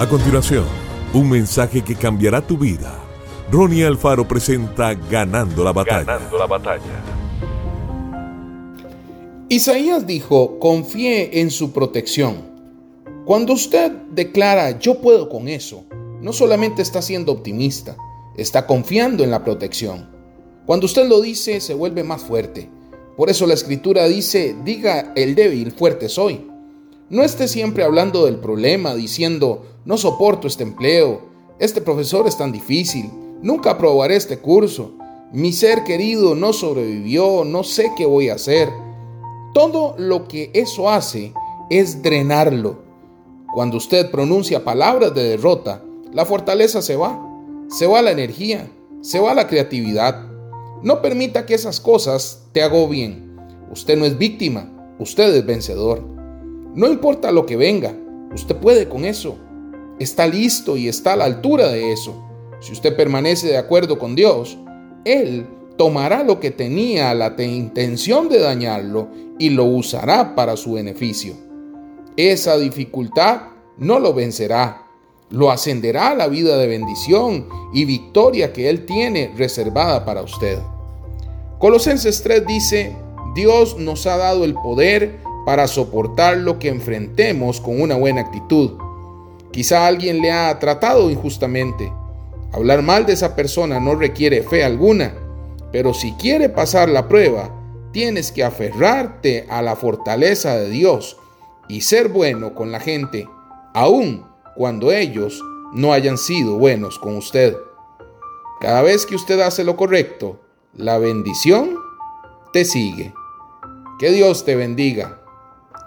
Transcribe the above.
A continuación, un mensaje que cambiará tu vida. Ronnie Alfaro presenta Ganando la batalla. Ganando la batalla. Isaías dijo, confíe en su protección. Cuando usted declara, yo puedo con eso, no solamente está siendo optimista, está confiando en la protección. Cuando usted lo dice, se vuelve más fuerte. Por eso la escritura dice, diga el débil, fuerte soy. No esté siempre hablando del problema, diciendo, no soporto este empleo, este profesor es tan difícil, nunca aprobaré este curso, mi ser querido no sobrevivió, no sé qué voy a hacer. Todo lo que eso hace es drenarlo. Cuando usted pronuncia palabras de derrota, la fortaleza se va, se va la energía, se va la creatividad. No permita que esas cosas te agobien. Usted no es víctima, usted es vencedor. No importa lo que venga, usted puede con eso. Está listo y está a la altura de eso. Si usted permanece de acuerdo con Dios, Él tomará lo que tenía la intención de dañarlo y lo usará para su beneficio. Esa dificultad no lo vencerá, lo ascenderá a la vida de bendición y victoria que Él tiene reservada para usted. Colosenses 3 dice, Dios nos ha dado el poder para soportar lo que enfrentemos con una buena actitud. Quizá alguien le ha tratado injustamente. Hablar mal de esa persona no requiere fe alguna, pero si quiere pasar la prueba, tienes que aferrarte a la fortaleza de Dios y ser bueno con la gente, aun cuando ellos no hayan sido buenos con usted. Cada vez que usted hace lo correcto, la bendición te sigue. Que Dios te bendiga